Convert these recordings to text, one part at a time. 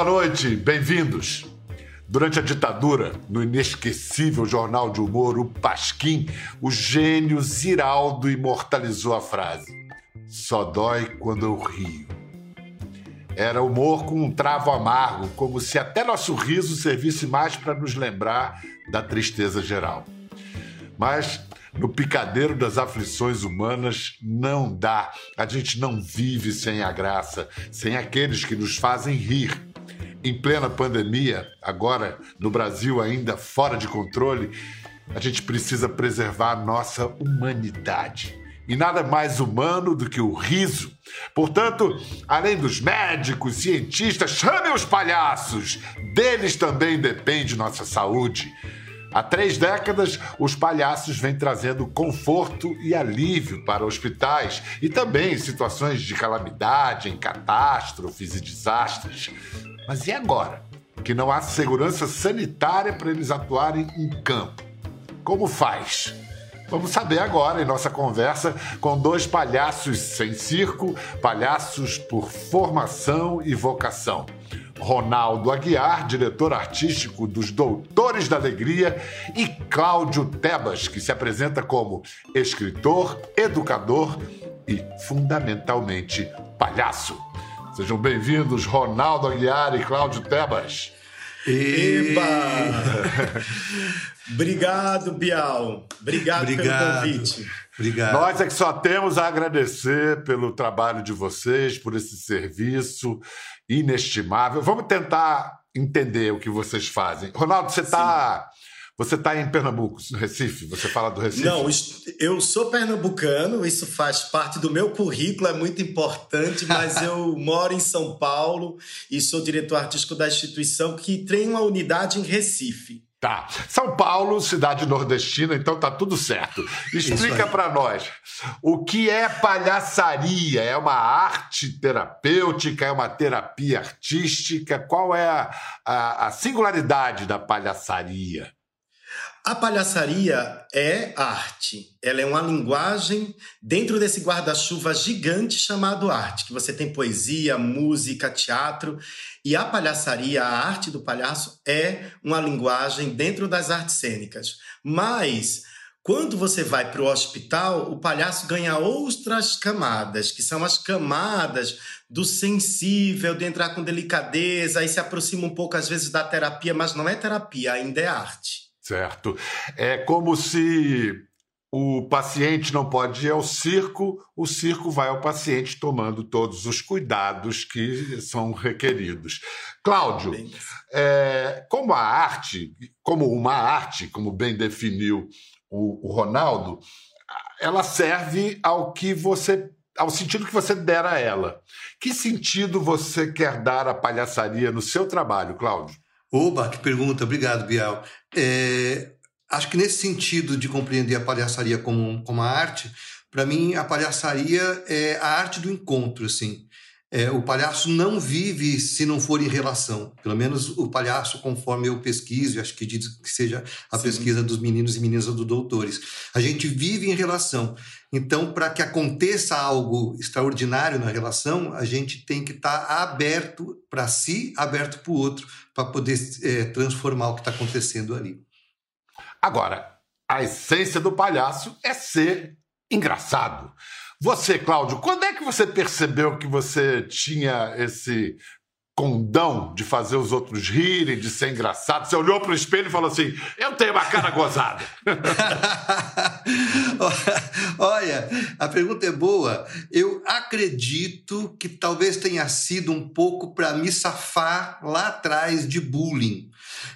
Boa noite, bem-vindos. Durante a ditadura, no inesquecível jornal de humor O Pasquim, o gênio Ziraldo imortalizou a frase: Só dói quando eu rio. Era humor com um travo amargo, como se até nosso riso servisse mais para nos lembrar da tristeza geral. Mas no picadeiro das aflições humanas não dá. A gente não vive sem a graça, sem aqueles que nos fazem rir. Em plena pandemia, agora no Brasil ainda fora de controle, a gente precisa preservar a nossa humanidade. E nada mais humano do que o riso. Portanto, além dos médicos, cientistas, chame os palhaços. Deles também depende nossa saúde. Há três décadas, os palhaços vêm trazendo conforto e alívio para hospitais e também em situações de calamidade, em catástrofes e desastres. Mas e agora? Que não há segurança sanitária para eles atuarem em campo. Como faz? Vamos saber agora em nossa conversa com dois palhaços sem circo, palhaços por formação e vocação. Ronaldo Aguiar, diretor artístico dos Doutores da Alegria, e Cláudio Tebas, que se apresenta como escritor, educador e, fundamentalmente, palhaço. Sejam bem-vindos, Ronaldo Aguiar e Cláudio Tebas. Eba! Obrigado, Bial. Obrigado, Obrigado, pelo convite. Obrigado. Nós é que só temos a agradecer pelo trabalho de vocês, por esse serviço inestimável. Vamos tentar entender o que vocês fazem. Ronaldo, você está você está em Pernambuco, no Recife? Você fala do Recife? Não, eu sou pernambucano, isso faz parte do meu currículo, é muito importante, mas eu moro em São Paulo e sou diretor artístico da instituição que tem uma unidade em Recife. Tá. São Paulo, cidade nordestina, então tá tudo certo. Explica para nós. O que é palhaçaria? É uma arte terapêutica? É uma terapia artística? Qual é a, a, a singularidade da palhaçaria? A palhaçaria é arte. Ela é uma linguagem dentro desse guarda-chuva gigante chamado arte, que você tem poesia, música, teatro. E a palhaçaria, a arte do palhaço, é uma linguagem dentro das artes cênicas. Mas quando você vai para o hospital, o palhaço ganha outras camadas, que são as camadas do sensível, de entrar com delicadeza, aí se aproxima um pouco às vezes da terapia, mas não é terapia, ainda é arte. Certo. É como se o paciente não pode ir ao circo, o circo vai ao paciente tomando todos os cuidados que são requeridos. Cláudio, é, como a arte, como uma arte, como bem definiu o, o Ronaldo, ela serve ao que você ao sentido que você der a ela. Que sentido você quer dar à palhaçaria no seu trabalho, Cláudio? Oba, que pergunta, obrigado, Bial. É, acho que nesse sentido de compreender a palhaçaria como, como a arte, para mim a palhaçaria é a arte do encontro, assim. É, o palhaço não vive se não for em relação. Pelo menos o palhaço, conforme eu pesquiso, acho que diz que seja a Sim. pesquisa dos meninos e meninas do doutores. A gente vive em relação. Então, para que aconteça algo extraordinário na relação, a gente tem que estar tá aberto para si, aberto para o outro, para poder é, transformar o que está acontecendo ali. Agora, a essência do palhaço é ser engraçado. Você, Cláudio, quando é que você percebeu que você tinha esse condão de fazer os outros rirem, de ser engraçado? Você olhou para o espelho e falou assim: Eu tenho uma cara gozada. Olha, a pergunta é boa. Eu acredito que talvez tenha sido um pouco para me safar lá atrás de bullying.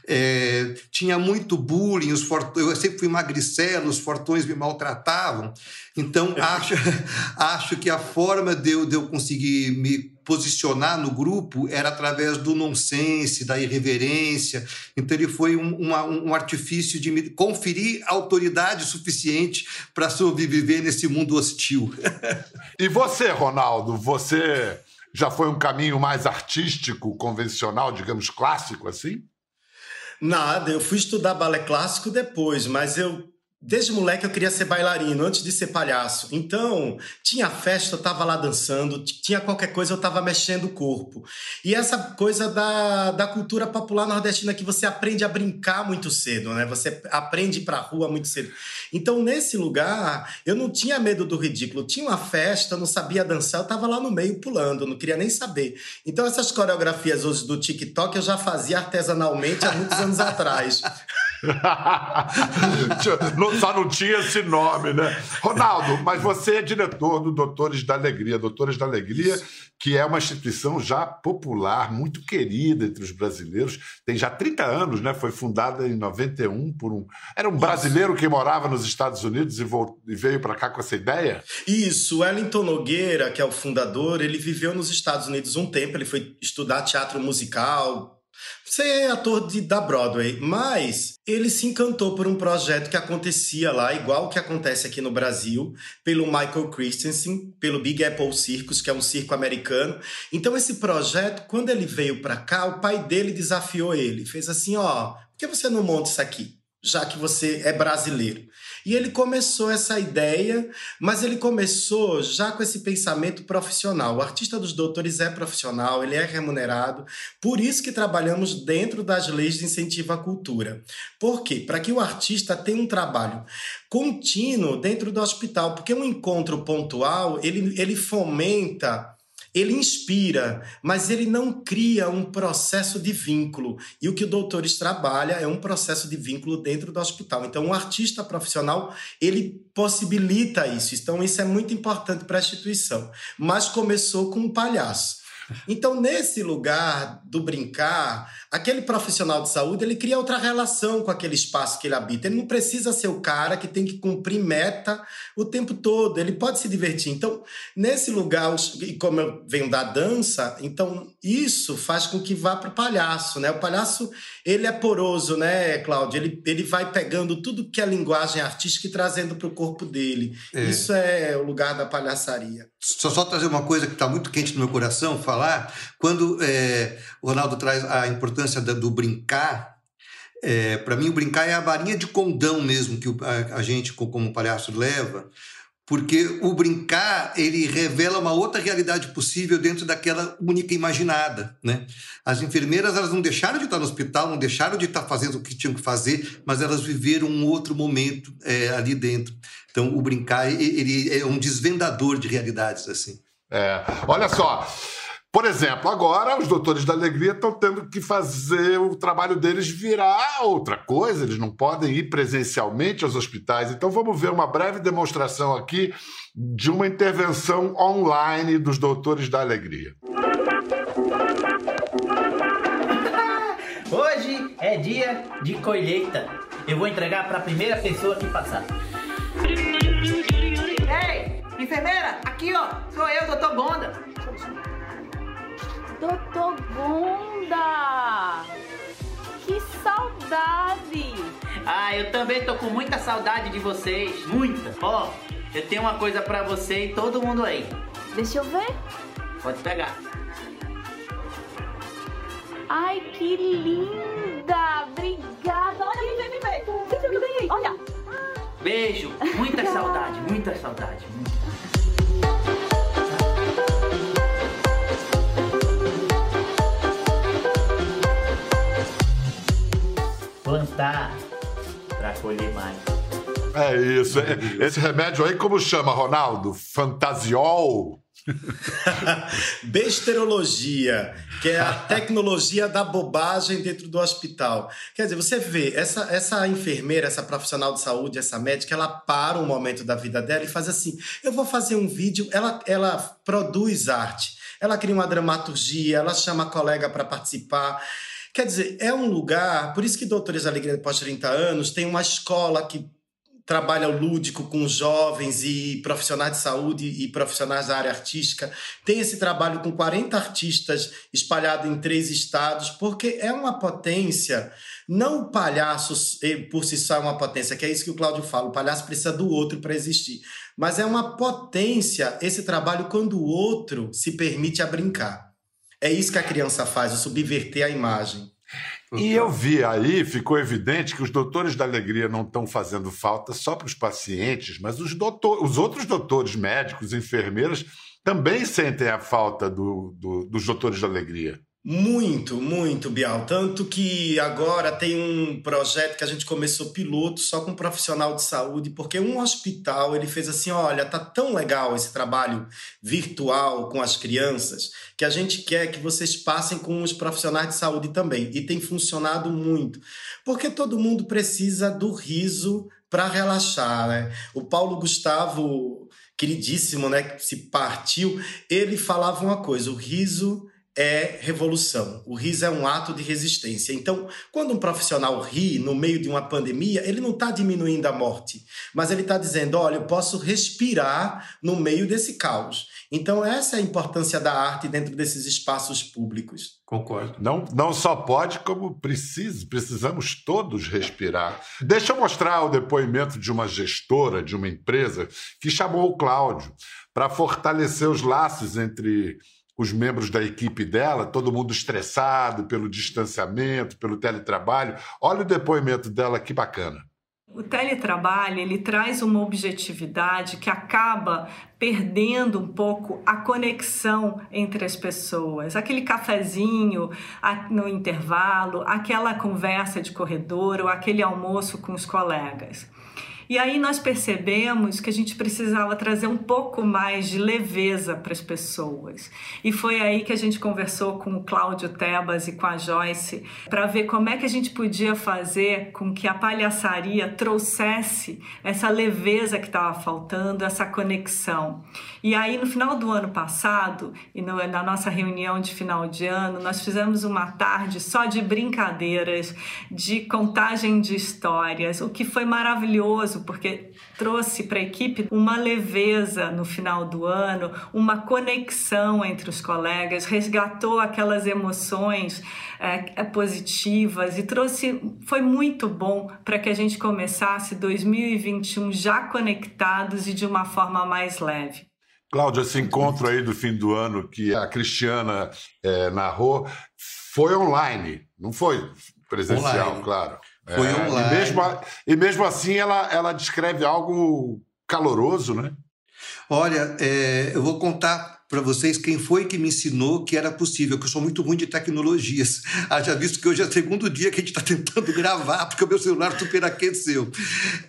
É, tinha muito bullying, os fort... eu sempre fui magricelo, os fortões me maltratavam. Então, acho, acho que a forma de eu, de eu conseguir me posicionar no grupo era através do nonsense, da irreverência. Então, ele foi um, uma, um artifício de me conferir autoridade suficiente para sobreviver nesse mundo hostil. e você, Ronaldo, você já foi um caminho mais artístico, convencional, digamos, clássico assim? Nada, eu fui estudar balé clássico depois, mas eu Desde moleque eu queria ser bailarino, antes de ser palhaço. Então, tinha festa, eu tava lá dançando, tinha qualquer coisa, eu tava mexendo o corpo. E essa coisa da, da cultura popular nordestina que você aprende a brincar muito cedo, né? Você aprende pra rua muito cedo. Então, nesse lugar, eu não tinha medo do ridículo. Tinha uma festa, não sabia dançar, eu tava lá no meio pulando, não queria nem saber. Então, essas coreografias hoje do TikTok eu já fazia artesanalmente há muitos anos atrás. Só não tinha esse nome, né? Ronaldo, mas você é diretor do Doutores da Alegria. Doutores da Alegria, que é uma instituição já popular, muito querida entre os brasileiros. Tem já 30 anos, né? Foi fundada em 91 por um. Era um brasileiro que morava nos Estados Unidos e, e veio para cá com essa ideia? Isso. Wellington Nogueira, que é o fundador, ele viveu nos Estados Unidos um tempo. Ele foi estudar teatro musical, você é ator de, da Broadway, mas ele se encantou por um projeto que acontecia lá, igual que acontece aqui no Brasil, pelo Michael Christensen, pelo Big Apple Circus, que é um circo americano. Então, esse projeto, quando ele veio para cá, o pai dele desafiou ele. Fez assim: ó, por que você não monta isso aqui? Já que você é brasileiro. E ele começou essa ideia, mas ele começou já com esse pensamento profissional. O artista dos doutores é profissional, ele é remunerado, por isso que trabalhamos dentro das leis de incentivo à cultura. Por quê? Para que o artista tenha um trabalho contínuo dentro do hospital, porque um encontro pontual, ele, ele fomenta ele inspira, mas ele não cria um processo de vínculo. E o que o Doutores trabalha é um processo de vínculo dentro do hospital. Então, um artista profissional, ele possibilita isso. Então, isso é muito importante para a instituição. Mas começou com um palhaço. Então, nesse lugar do brincar, aquele profissional de saúde, ele cria outra relação com aquele espaço que ele habita. Ele não precisa ser o cara que tem que cumprir meta o tempo todo. Ele pode se divertir. Então, nesse lugar, e como eu venho da dança, então isso faz com que vá para o palhaço, né? O palhaço, ele é poroso, né, Cláudio? Ele, ele vai pegando tudo que é linguagem artística e trazendo para o corpo dele. É. Isso é o lugar da palhaçaria. Só, só trazer uma coisa que está muito quente no meu coração, falar, quando é, o Ronaldo traz a importância do brincar, é, para mim o brincar é a varinha de condão mesmo que a, a gente, como palhaço, leva, porque o brincar ele revela uma outra realidade possível dentro daquela única imaginada, né? As enfermeiras elas não deixaram de estar no hospital, não deixaram de estar fazendo o que tinham que fazer, mas elas viveram um outro momento é, ali dentro. Então o brincar ele é um desvendador de realidades assim. É, olha só, por exemplo, agora os doutores da alegria estão tendo que fazer o trabalho deles virar outra coisa, eles não podem ir presencialmente aos hospitais. Então vamos ver uma breve demonstração aqui de uma intervenção online dos doutores da alegria. Hoje é dia de colheita. Eu vou entregar para a primeira pessoa que passar. Ei, enfermeira, aqui ó, sou eu, doutor Gonda. Doutor Gonda! Que saudade! Ah, eu também tô com muita saudade de vocês, muita. Ó, oh, eu tenho uma coisa para você e todo mundo aí. Deixa eu ver. Pode pegar. Ai, que linda! Obrigada! Olha, vem! Vem, vem, olha! Beijo! Muita saudade, muita saudade. Muita. Plantar para colher mais. É isso. Esse remédio aí, como chama, Ronaldo? Fantasiol? Besterologia, que é a tecnologia da bobagem dentro do hospital. Quer dizer, você vê, essa, essa enfermeira, essa profissional de saúde, essa médica, ela para um momento da vida dela e faz assim: eu vou fazer um vídeo, ela, ela produz arte, ela cria uma dramaturgia, ela chama a colega para participar. Quer dizer, é um lugar, por isso que Doutores Alegria após 30 anos tem uma escola que trabalha o lúdico com jovens e profissionais de saúde e profissionais da área artística. Tem esse trabalho com 40 artistas espalhados em três estados, porque é uma potência. Não o palhaço por si só é uma potência, que é isso que o Cláudio fala. O palhaço precisa do outro para existir. Mas é uma potência esse trabalho quando o outro se permite a brincar. É isso que a criança faz, o subverter a imagem. E eu vi aí, ficou evidente que os doutores da alegria não estão fazendo falta só para os pacientes, mas os, doutor, os outros doutores médicos, enfermeiras, também sentem a falta do, do, dos doutores da alegria. Muito, muito, Bial. Tanto que agora tem um projeto que a gente começou piloto só com um profissional de saúde, porque um hospital ele fez assim: olha, tá tão legal esse trabalho virtual com as crianças que a gente quer que vocês passem com os profissionais de saúde também. E tem funcionado muito, porque todo mundo precisa do riso para relaxar, né? O Paulo Gustavo, queridíssimo, né, que se partiu, ele falava uma coisa: o riso é revolução. O riso é um ato de resistência. Então, quando um profissional ri no meio de uma pandemia, ele não está diminuindo a morte, mas ele está dizendo: olha, eu posso respirar no meio desse caos. Então, essa é a importância da arte dentro desses espaços públicos. Concordo. Não, não só pode, como precisa, precisamos todos respirar. Deixa eu mostrar o depoimento de uma gestora de uma empresa que chamou o Cláudio para fortalecer os laços entre os membros da equipe dela, todo mundo estressado pelo distanciamento, pelo teletrabalho. Olha o depoimento dela, que bacana. O teletrabalho ele traz uma objetividade que acaba perdendo um pouco a conexão entre as pessoas. Aquele cafezinho no intervalo, aquela conversa de corredor ou aquele almoço com os colegas. E aí nós percebemos que a gente precisava trazer um pouco mais de leveza para as pessoas. E foi aí que a gente conversou com o Cláudio Tebas e com a Joyce para ver como é que a gente podia fazer com que a palhaçaria trouxesse essa leveza que estava faltando, essa conexão. E aí no final do ano passado, e na nossa reunião de final de ano, nós fizemos uma tarde só de brincadeiras, de contagem de histórias, o que foi maravilhoso porque trouxe para a equipe uma leveza no final do ano, uma conexão entre os colegas, resgatou aquelas emoções é, positivas e trouxe, foi muito bom para que a gente começasse 2021 já conectados e de uma forma mais leve. Cláudia, esse encontro aí do fim do ano que a Cristiana é, narrou foi online, não foi presencial, online. claro. Foi É, online. E mesmo, e mesmo assim ela, ela descreve algo caloroso, né? Olha, é, eu vou contar para vocês quem foi que me ensinou que era possível, que eu sou muito ruim de tecnologias. Haja visto que hoje é o segundo dia que a gente está tentando gravar, porque o meu celular superaqueceu.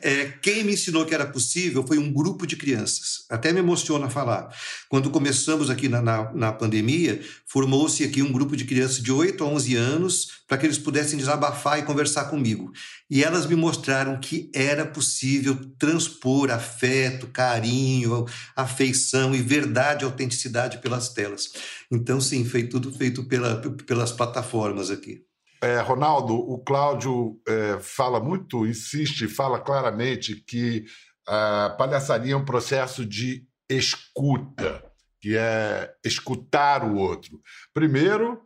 É, quem me ensinou que era possível foi um grupo de crianças. Até me emociona falar. Quando começamos aqui na, na, na pandemia, formou-se aqui um grupo de crianças de 8 a 11 anos para que eles pudessem desabafar e conversar comigo. E elas me mostraram que era possível transpor afeto, carinho, afeição e verdade, autenticidade pelas telas. Então, sim, foi tudo feito pela, pelas plataformas aqui. É, Ronaldo, o Cláudio é, fala muito, insiste, fala claramente que a palhaçaria é um processo de escuta, que é escutar o outro. Primeiro,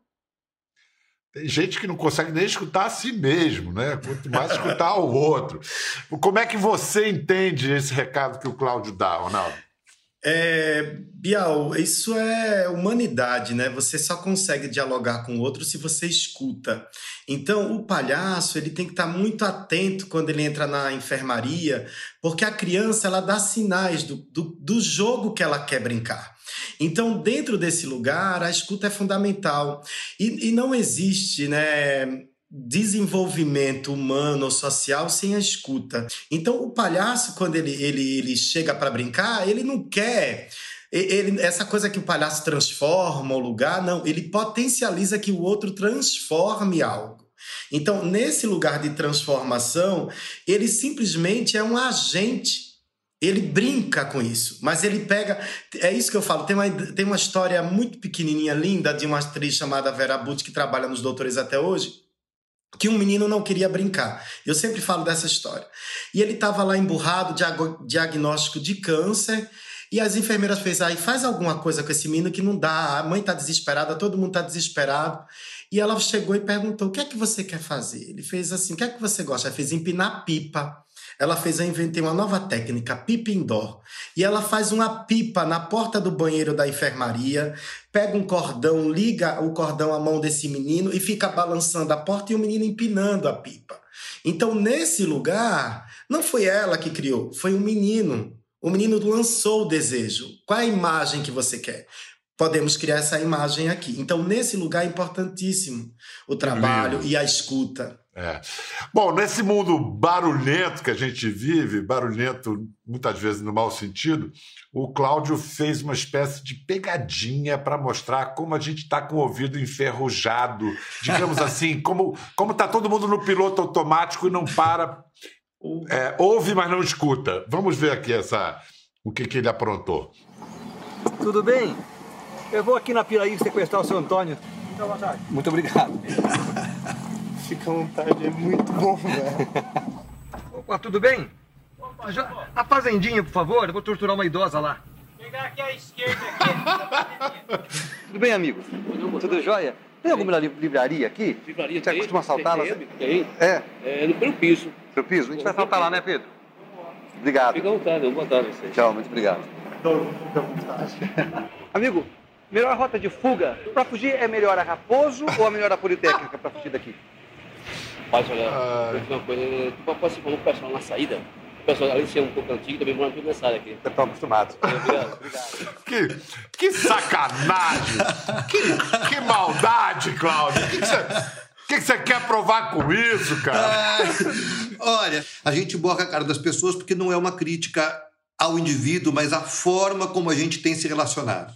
tem gente que não consegue nem escutar a si mesmo, né? Quanto mais escutar o outro. Como é que você entende esse recado que o Cláudio dá, Ronaldo? É, Bial, isso é humanidade, né? Você só consegue dialogar com o outro se você escuta. Então, o palhaço ele tem que estar muito atento quando ele entra na enfermaria, porque a criança ela dá sinais do, do, do jogo que ela quer brincar. Então, dentro desse lugar, a escuta é fundamental. E, e não existe, né? Desenvolvimento humano ou social sem a escuta. Então, o palhaço, quando ele, ele, ele chega para brincar, ele não quer. Ele, essa coisa que o palhaço transforma o lugar, não, ele potencializa que o outro transforme algo. Então, nesse lugar de transformação, ele simplesmente é um agente ele brinca com isso, mas ele pega. É isso que eu falo. Tem uma, tem uma história muito pequenininha, linda, de uma atriz chamada Vera Butt, que trabalha nos Doutores até hoje, que um menino não queria brincar. Eu sempre falo dessa história. E ele estava lá emburrado, diagnóstico de câncer, e as enfermeiras fez aí, faz alguma coisa com esse menino que não dá, a mãe está desesperada, todo mundo está desesperado. E ela chegou e perguntou: o que é que você quer fazer? Ele fez assim: o que é que você gosta? Fez empinar pipa. Ela fez, eu inventei uma nova técnica, pipa indoor. E ela faz uma pipa na porta do banheiro da enfermaria, pega um cordão, liga o cordão à mão desse menino e fica balançando a porta e o menino empinando a pipa. Então, nesse lugar, não foi ela que criou, foi o menino. O menino lançou o desejo. Qual é a imagem que você quer? Podemos criar essa imagem aqui. Então, nesse lugar é importantíssimo o trabalho Lindo. e a escuta. É. Bom, nesse mundo barulhento que a gente vive, barulhento muitas vezes no mau sentido, o Cláudio fez uma espécie de pegadinha para mostrar como a gente está com o ouvido enferrujado, digamos assim, como como está todo mundo no piloto automático e não para, é, ouve mas não escuta. Vamos ver aqui essa o que, que ele aprontou. Tudo bem? Eu vou aqui na Piraí sequestrar o seu Antônio. Muito obrigado. Fica à vontade, é muito bom, velho. Opa, tudo bem? Já- A fazendinha, por favor, eu vou torturar uma idosa lá. Pegar aqui à esquerda, aqui. Tudo bem, amigo? Tudo jóia? Tem alguma li- livraria aqui? Livraria Você tem? costuma assaltá-la? Tem, tem. É, É no pelo piso. seu piso? A gente vai assaltar lá, né, Pedro? Obrigado. Fica à vontade, eu vou botar você. Tchau, muito obrigado. Amigo, melhor rota de fuga. Pra fugir é melhor a Raposo ou a melhor a Politécnica pra fugir daqui? Rapaz, olha, Ah. uma coisa. Tu pode se falou o pessoal na saída. O pessoal, além de ser um pouco antigo, também mora tudo nessa área aqui. Estão acostumados. Obrigado, obrigado. Que, que sacanagem! Que, que maldade, Cláudio! O que que você que que você quer provar com isso, cara? Olha, a gente borra a cara das pessoas porque não é uma crítica ao indivíduo, mas à forma como a gente tem se relacionado.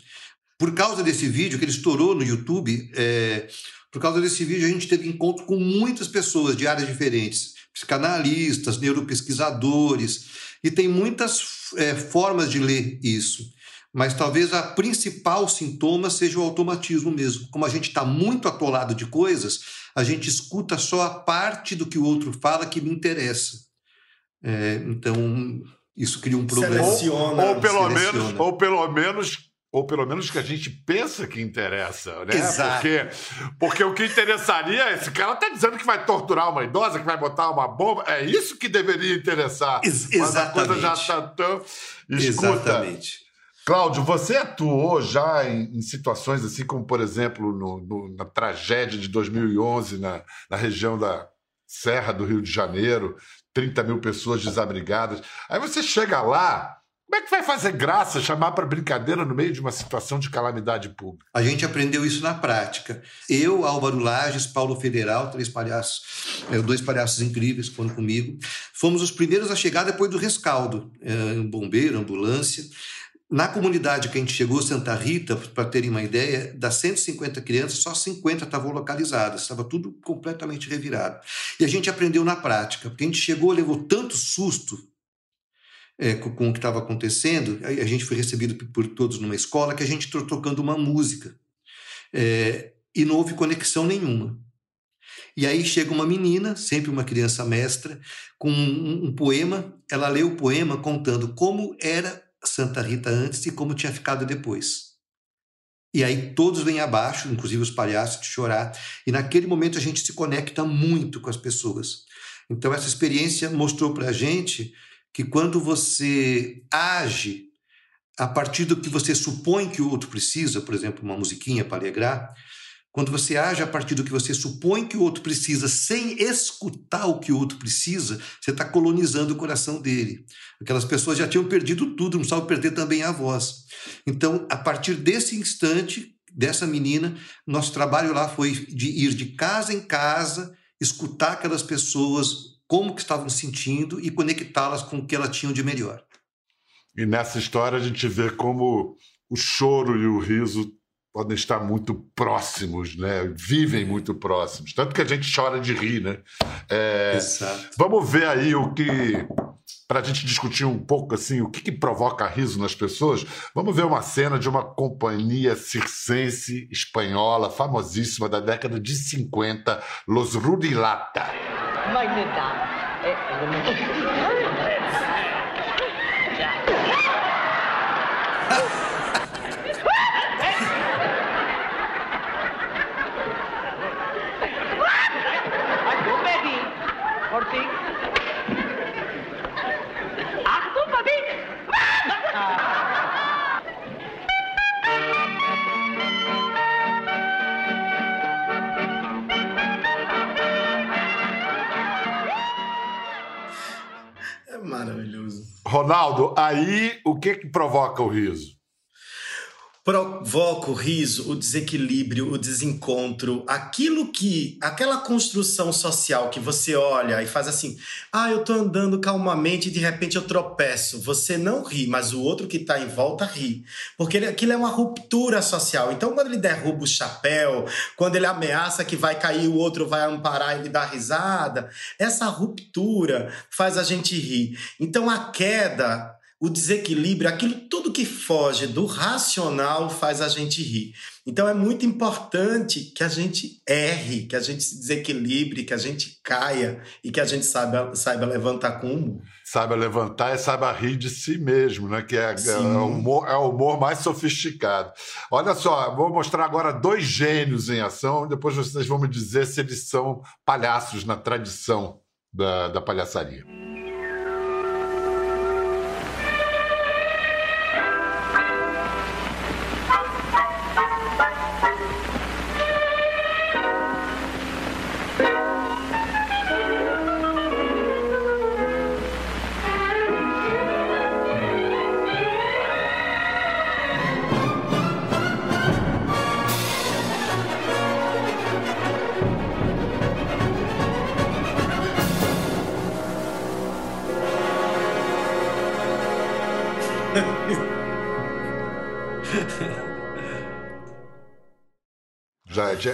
Por causa desse vídeo que ele estourou no YouTube, é, por causa desse vídeo a gente teve encontro com muitas pessoas de áreas diferentes, psicanalistas, neuropesquisadores, e tem muitas é, formas de ler isso. Mas talvez a principal sintoma seja o automatismo mesmo. Como a gente está muito atolado de coisas, a gente escuta só a parte do que o outro fala que me interessa. É, então, isso cria um problema. Seleciona. ou pelo seleciona. menos, ou pelo menos, ou pelo menos que a gente pensa que interessa, né? Exato. Porque, porque o que interessaria, esse cara tá dizendo que vai torturar uma idosa, que vai botar uma bomba, é isso que deveria interessar. Ex- Mas a coisa já exatamente. está tão. Escuta, Exatamente. Cláudio, você atuou já em, em situações assim como, por exemplo, no- no- na tragédia de 2011 na, na região da Serra do Rio de Janeiro, 30 mil pessoas desabrigadas. Aí você chega lá, como é que vai fazer graça chamar para brincadeira no meio de uma situação de calamidade pública? A gente aprendeu isso na prática. Eu, Álvaro Lages, Paulo Federal, três palhaços, eh, dois palhaços incríveis que foram comigo, fomos os primeiros a chegar depois do rescaldo. eh, Um bombeiro, ambulância. Na comunidade que a gente chegou, Santa Rita, para terem uma ideia, das 150 crianças, só 50 estavam localizadas, estava tudo completamente revirado. E a gente aprendeu na prática, porque a gente chegou, levou tanto susto é, com, o que estava acontecendo, a, gente foi recebido por, todos numa escola que a gente estou tocando uma música É, e não houve conexão nenhuma. E aí chega uma menina, sempre uma criança mestra, com um, um poema. Ela lê o poema contando como era Santa Rita antes e como tinha ficado depois. E aí todos vêm abaixo, inclusive os palhaços, de chorar. E naquele momento a gente se conecta muito com as pessoas. Então essa experiência mostrou para a gente que quando você age a partir do que você supõe que o outro precisa, por exemplo, uma musiquinha para alegrar, quando você age a partir do que você supõe que o outro precisa, sem escutar o que o outro precisa, você está colonizando o coração dele. Aquelas pessoas já tinham perdido tudo, não precisavam perder também a voz. Então, a partir desse instante, dessa menina, nosso trabalho lá foi de ir de casa em casa, escutar aquelas pessoas, como que estavam sentindo e conectá-las com o que elas tinham de melhor. E nessa história a gente vê como o choro e o riso podem estar muito próximos, né? Vivem muito próximos. Tanto que a gente chora de rir, né? É, Exato. Vamos ver aí o que. Para a gente discutir um pouco assim, o que, que provoca riso nas pessoas, vamos ver uma cena de uma companhia circense espanhola famosíssima da década de 50, Los Rudilata. ma in età è Ronaldo, aí o que, que provoca o riso? Provoca o riso, o desequilíbrio, o desencontro, aquilo que, aquela construção social que você olha e faz assim, ah, eu tô andando calmamente e de repente eu tropeço. Você não ri, mas o outro que tá em volta ri. Porque ele, aquilo é uma ruptura social. Então, quando ele derruba o chapéu, quando ele ameaça que vai cair, o outro vai amparar e ele dá risada, essa ruptura faz a gente rir. Então, a queda o desequilíbrio, aquilo tudo que foge do racional faz a gente rir. Então é muito importante que a gente erre, que a gente se desequilibre, que a gente caia e que a gente saiba, saiba levantar com humor. Saiba levantar e saiba rir de si mesmo, né? Que é, é, o humor, é o humor mais sofisticado. Olha só, vou mostrar agora dois gênios em ação, depois vocês vão me dizer se eles são palhaços na tradição da, da palhaçaria.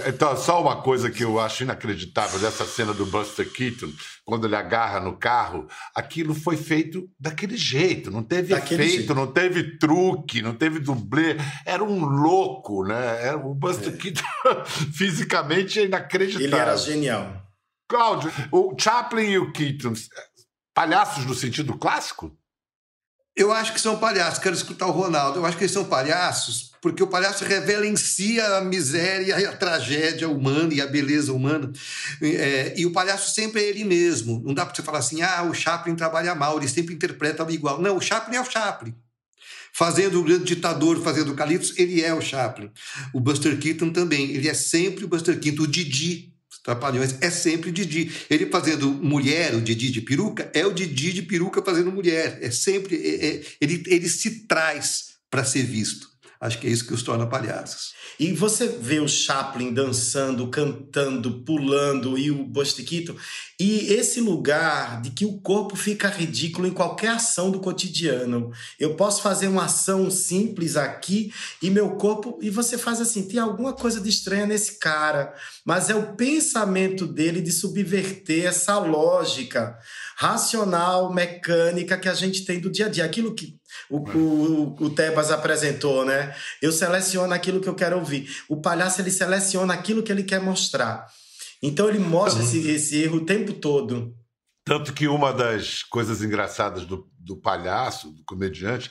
Então, só uma coisa que eu acho inacreditável dessa cena do Buster Keaton, quando ele agarra no carro, aquilo foi feito daquele jeito, não teve daquele efeito, jeito. não teve truque, não teve dublê, era um louco, né? Era, o Buster é. Keaton fisicamente é inacreditável. Ele era genial. Cláudio, o Chaplin e o Keaton, palhaços no sentido clássico? Eu acho que são palhaços, quero escutar o Ronaldo. Eu acho que eles são palhaços porque o palhaço revela em si a miséria e a tragédia humana e a beleza humana. É, e o palhaço sempre é ele mesmo. Não dá para você falar assim, ah, o Chaplin trabalha mal, ele sempre interpreta igual. Não, o Chaplin é o Chaplin. Fazendo o grande ditador, fazendo o Calypso, ele é o Chaplin. O Buster Keaton também, ele é sempre o Buster Keaton. O Didi Trapalhões é sempre Didi. Ele fazendo mulher, o Didi de peruca, é o Didi de peruca fazendo mulher. É sempre. É, é, ele, ele se traz para ser visto. Acho que é isso que os torna palhaços. E você vê o Chaplin dançando, cantando, pulando e o Keaton, e esse lugar de que o corpo fica ridículo em qualquer ação do cotidiano. Eu posso fazer uma ação simples aqui e meu corpo e você faz assim, tem alguma coisa de estranha nesse cara, mas é o pensamento dele de subverter essa lógica racional, mecânica que a gente tem do dia a dia, aquilo que o, o, o Tebas apresentou, né? Eu seleciono aquilo que eu quero ouvir. O palhaço, ele seleciona aquilo que ele quer mostrar. Então, ele mostra esse, esse erro o tempo todo. Tanto que uma das coisas engraçadas do, do palhaço, do comediante,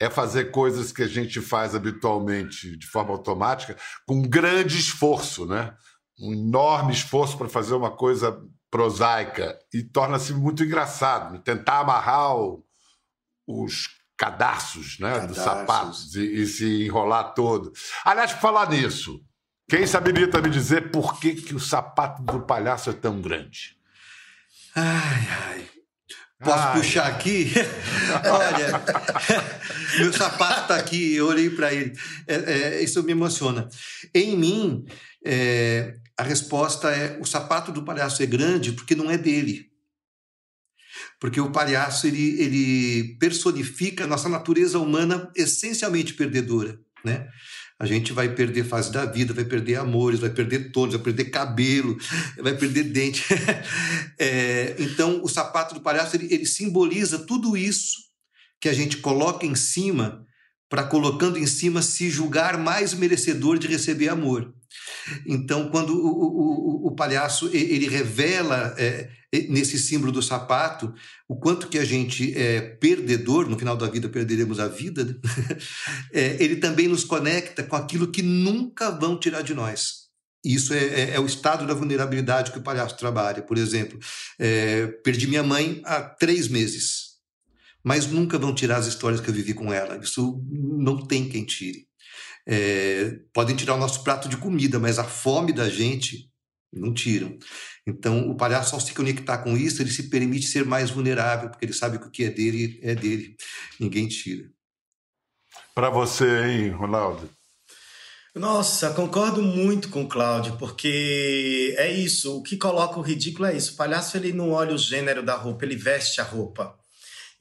é fazer coisas que a gente faz habitualmente de forma automática com grande esforço, né? Um enorme esforço para fazer uma coisa prosaica e torna-se muito engraçado. Tentar amarrar o, os cadarços, né, cadarços. dos sapatos e, e, se enrolar todo. Aliás, por falar nisso, quem saberia me dizer por que, que o sapato do palhaço é tão grande? Ai, ai. Posso ai. puxar aqui? Olha, meu sapato está aqui, eu olhei para ele. É, é, isso me emociona. Em mim, é, a resposta é: o sapato do palhaço é grande porque não é dele porque o palhaço ele, ele personifica a nossa natureza humana essencialmente perdedora, né? A gente vai perder fase da vida, vai perder amores, vai perder todos, vai perder cabelo, vai perder dente. é, então, o sapato do palhaço ele, ele simboliza tudo isso que a gente coloca em cima para colocando em cima se julgar mais merecedor de receber amor. Então, quando o, o, o palhaço ele revela é, nesse símbolo do sapato o quanto que a gente é perdedor, no final da vida perderemos a vida, né? é, ele também nos conecta com aquilo que nunca vão tirar de nós. Isso é, é, é, o estado da vulnerabilidade que o palhaço trabalha. Por exemplo, é, perdi minha mãe há três meses, mas nunca vão tirar as histórias que eu vivi com ela. Isso não tem quem tire. É, podem tirar o nosso prato de comida, mas a fome da gente Não tiram. Então, o palhaço, ao se conectar com isso, ele se permite ser mais vulnerável, porque ele sabe que o que é dele é dele. Ninguém tira. Para você, hein, Ronaldo? Nossa, concordo muito com o Cláudio, porque é isso, o que coloca o ridículo é isso. O palhaço ele não olha o gênero da roupa, ele veste a roupa.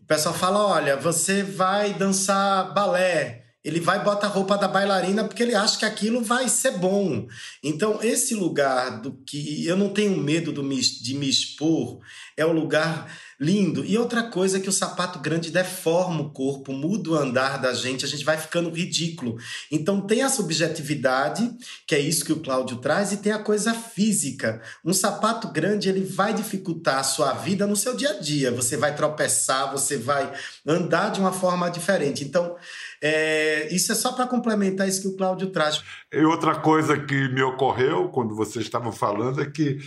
Pessoal fala: olha, você vai dançar balé. Ele vai botar a roupa da bailarina porque ele acha que aquilo vai ser bom. Então, esse lugar do que eu não tenho medo do de me expor é o lugar lindo. E outra coisa é que o sapato grande deforma o corpo, muda o andar da gente, a gente vai ficando ridículo. Então tem a subjetividade, que é isso que o Cláudio traz, e tem a coisa física. Um sapato grande, ele vai dificultar a sua vida no seu dia a dia. Você vai tropeçar, você vai andar de uma forma diferente. Então, é, isso é só para complementar isso que o Cláudio traz. E outra coisa que me ocorreu quando vocês estavam falando é que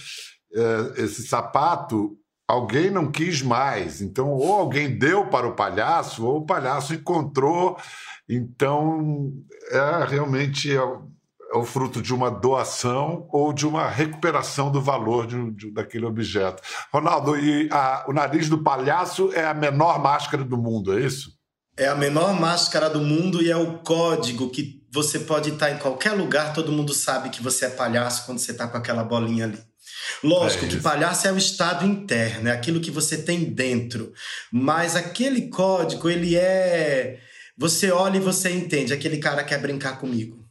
é, esse sapato alguém não quis mais. Então, ou alguém deu para o palhaço, ou o palhaço encontrou. Então, é realmente é, é o fruto de uma doação ou de uma recuperação do valor de, de, daquele objeto. Ronaldo, e a, o nariz do palhaço é a menor máscara do mundo, é isso? É a menor máscara do mundo e é o código que você pode estar em qualquer lugar, todo mundo sabe que você é palhaço quando você está com aquela bolinha ali. Lógico é que palhaço é o estado interno, é aquilo que você tem dentro. Mas aquele código, ele é. Você olha e você entende, aquele cara quer brincar comigo.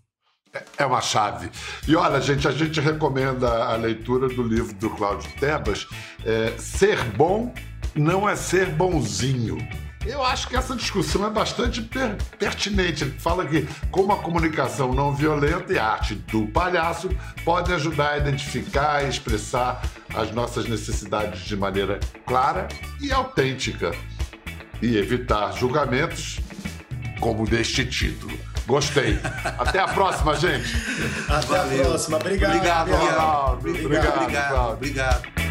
É uma chave. E olha, gente, a gente recomenda a leitura do livro do Cláudio Tebas. É, ser bom não é ser bonzinho. Eu acho que essa discussão é bastante per pertinente. Ele fala que como a comunicação não violenta e a arte do palhaço pode ajudar a identificar e expressar as nossas necessidades de maneira clara e autêntica e evitar julgamentos como deste título. Gostei. Até a próxima, gente. Até Valeu. a próxima. Obrigado. Obrigado, Ronaldo. Obrigado. Obrigado. Obrigado. obrigado.